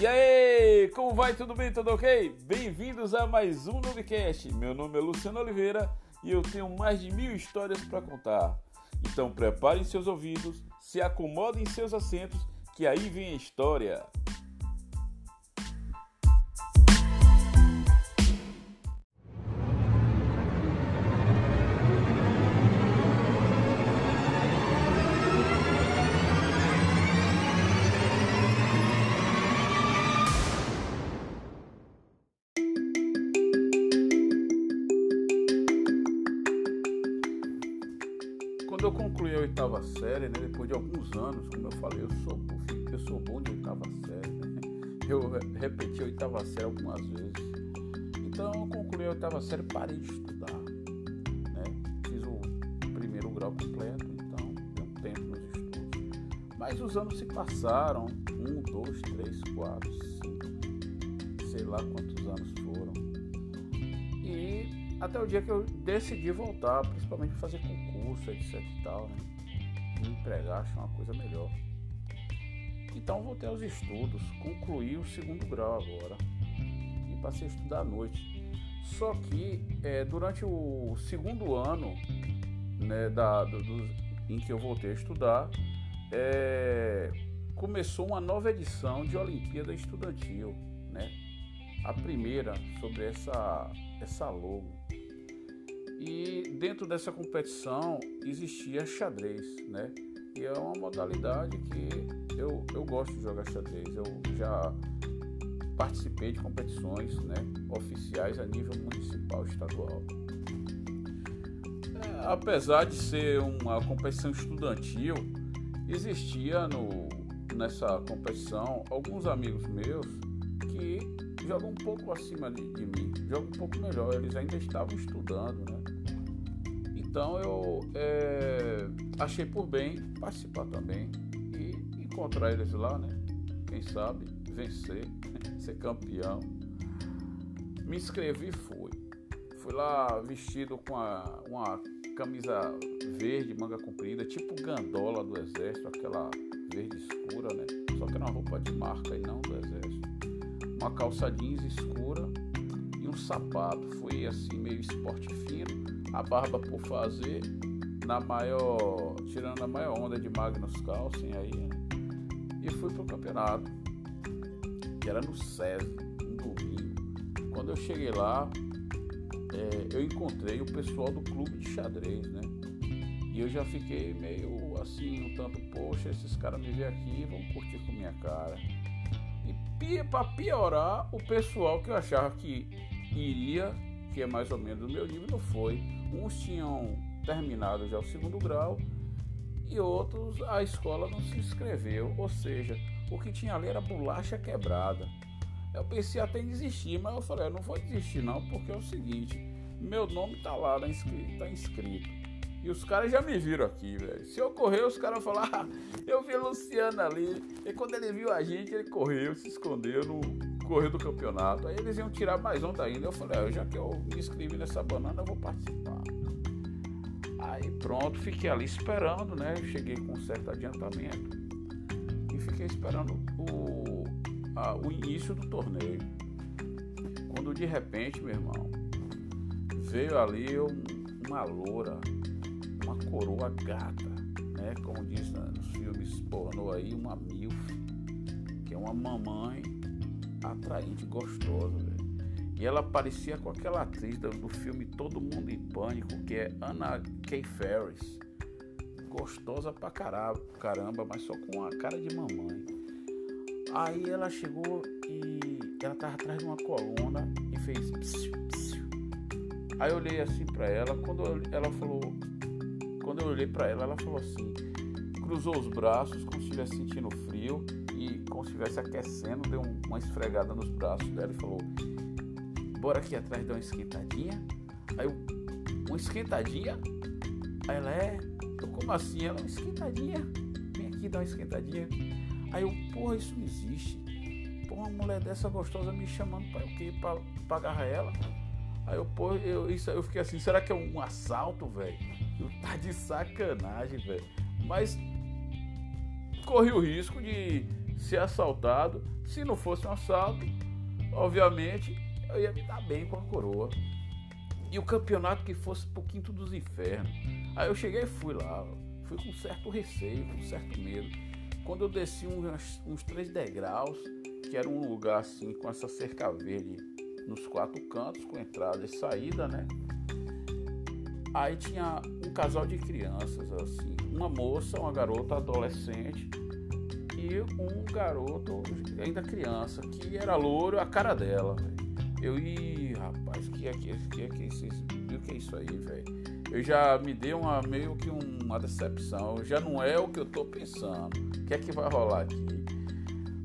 E aí, como vai? Tudo bem? Tudo ok? Bem-vindos a mais um Novecast. Meu nome é Luciano Oliveira e eu tenho mais de mil histórias para contar. Então preparem seus ouvidos, se acomodem em seus assentos, que aí vem a história. Oitava série, né, depois de alguns anos, como eu falei, eu sou, eu sou bom de oitava série. Né? Eu repeti a oitava série algumas vezes. Então eu concluí a oitava série parei de estudar. Né? Fiz o primeiro grau completo, então deu um tempo nos estudos. Mas os anos se passaram, um, dois, três, quatro, cinco, sei lá quantos anos foram. E até o dia que eu decidi voltar, principalmente fazer concurso, etc e tal, né? Me empregar, achar uma coisa melhor. Então voltei aos estudos, concluí o segundo grau agora e passei a estudar à noite. Só que é, durante o segundo ano né, da, do, do, em que eu voltei a estudar, é, começou uma nova edição de Olimpíada Estudantil, né? A primeira sobre essa, essa logo. E dentro dessa competição existia xadrez, né? E é uma modalidade que eu, eu gosto de jogar xadrez. Eu já participei de competições né, oficiais a nível municipal estadual. É, apesar de ser uma competição estudantil, existia no, nessa competição alguns amigos meus que jogam um pouco acima de, de mim, jogam um pouco melhor. Eles ainda estavam estudando, né? Então eu é, achei por bem participar também e encontrar eles lá, né? Quem sabe vencer, ser campeão. Me inscrevi e fui. Fui lá vestido com a, uma camisa verde, manga comprida, tipo gandola do exército, aquela verde escura, né? Só que era uma roupa de marca e não do exército. Uma calça jeans escura e um sapato. Fui assim, meio esporte fino a barba por fazer na maior, tirando a maior onda de Magnus Carlsen aí, né? e fui pro campeonato, que era no SESI, um domingo. Quando eu cheguei lá, é, eu encontrei o pessoal do clube de xadrez, né? E eu já fiquei meio assim, um tanto, poxa, esses caras me veem aqui vão curtir com minha cara. E para piorar, o pessoal que eu achava que iria, que é mais ou menos do meu nível, não foi Uns tinham terminado já o segundo grau e outros a escola não se inscreveu, ou seja, o que tinha ali era bolacha quebrada. Eu pensei até em desistir, mas eu falei, eu não vou desistir não, porque é o seguinte, meu nome tá lá, tá inscrito, tá inscrito. E os caras já me viram aqui, velho. Se eu correr, os caras vão falar, ah, eu vi o Luciano ali. E quando ele viu a gente, ele correu, se escondeu no correu do campeonato. Aí eles iam tirar mais onda ainda. Eu falei, ah, já que eu me inscrevi nessa banana, eu vou participar. Aí pronto, fiquei ali esperando, né? Cheguei com um certo adiantamento e fiquei esperando o, a, o início do torneio. Quando de repente, meu irmão, veio ali um, uma loura, uma coroa gata, né? Como diz né, nos filmes pornô aí, uma milf, que é uma mamãe atraente, gostosa, velho. E ela parecia com aquela atriz do, do filme Todo Mundo em Pânico, que é Anna Kay Ferris. Gostosa pra caramba, caramba, mas só com a cara de mamãe. Aí ela chegou e ela tava atrás de uma coluna e fez psiu, psiu. Aí eu olhei assim para ela, quando ela falou, quando eu olhei para ela, ela falou assim, cruzou os braços como se estivesse sentindo frio e como se estivesse aquecendo, deu uma esfregada nos braços dela e falou: bora aqui atrás dar uma esquentadinha. Aí eu, uma esquentadinha? Aí ela é, eu, como assim? Ela, uma esquentadinha? Vem aqui dar uma esquentadinha. Aí eu, porra, isso não existe. Porra, uma mulher dessa gostosa me chamando para o quê? Pra, agarrar ela. Aí eu, porra, eu, isso, eu fiquei assim, será que é um assalto, velho? Tá de sacanagem, velho. Mas corri o risco de ser assaltado. Se não fosse um assalto, obviamente eu ia me dar bem com a coroa. E o campeonato que fosse pro quinto dos infernos. Aí eu cheguei e fui lá. Fui com certo receio, com certo medo. Quando eu desci uns, uns três degraus, que era um lugar assim com essa cerca verde nos quatro cantos, com entrada e saída, né? Aí tinha um casal de crianças, assim, uma moça, uma garota adolescente e um garoto ainda criança, que era louro, a cara dela. Eu, ih, rapaz, que é que, que, que, isso, que é isso aí, velho? Eu já me dei uma meio que uma decepção, já não é o que eu tô pensando. O que é que vai rolar aqui?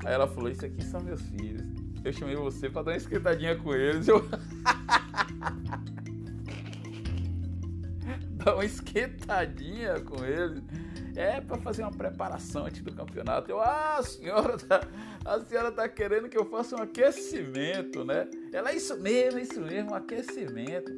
Aí ela falou: Isso aqui são meus filhos. Eu chamei você para dar uma esquentadinha com eles. Eu. dar uma esquentadinha com eles. É para fazer uma preparação antes do campeonato. Eu, ah, a senhora tá, a senhora tá querendo que eu faça um aquecimento, né? Ela, isso mesmo, isso mesmo, um aquecimento.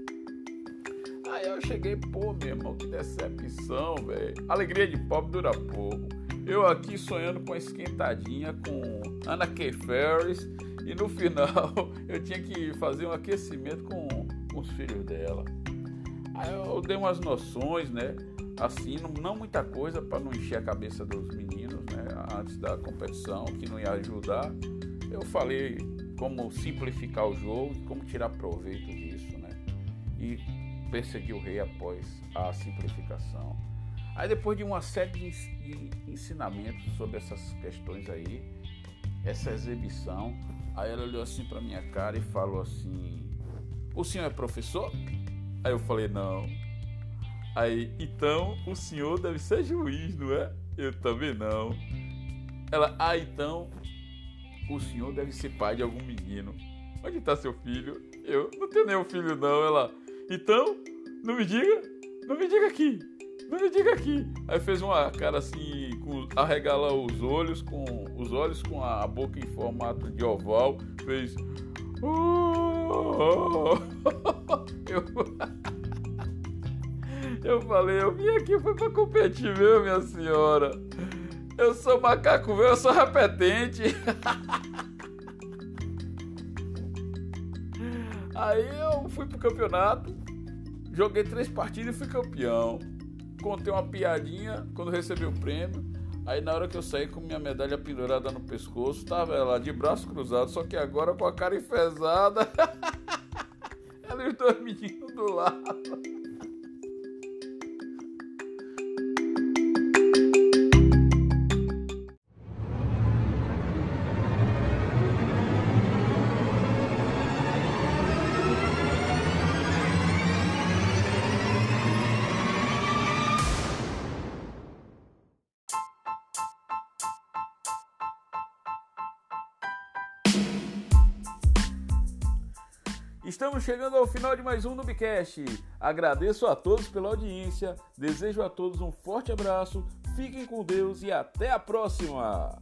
Aí eu cheguei, pô, meu irmão, que decepção, velho. Alegria de pobre dura pouco. Eu aqui sonhando com a esquentadinha com Ana K. Ferris e no final eu tinha que fazer um aquecimento com os filhos dela. Eu dei umas noções, né? Assim, não, não muita coisa para não encher a cabeça dos meninos, né? Antes da competição, que não ia ajudar. Eu falei como simplificar o jogo, como tirar proveito disso, né? E perseguir o rei após a simplificação. Aí depois de uma série de ensinamentos sobre essas questões aí, essa exibição, aí ela olhou assim para minha cara e falou assim: "O senhor é professor?" Aí eu falei, não. Aí, então o senhor deve ser juiz, não é? Eu também não. Ela, ah, então o senhor deve ser pai de algum menino. Onde está seu filho? Eu não tenho nenhum filho, não. Ela, então, não me diga, não me diga aqui, não me diga aqui. Aí fez uma cara assim, com, arregala os olhos, com os olhos com a boca em formato de oval, fez. Oh, Eu, eu falei, eu vim aqui foi pra competir, viu, minha senhora? Eu sou macaco velho, eu sou repetente. Aí eu fui pro campeonato, joguei três partidas e fui campeão. Contei uma piadinha quando recebi o prêmio. Aí na hora que eu saí com minha medalha pendurada no pescoço, tava ela de braço cruzado, só que agora com a cara enfesada. ela e os dois do lado. Estamos chegando ao final de mais um Nubcast. Agradeço a todos pela audiência, desejo a todos um forte abraço, fiquem com Deus e até a próxima!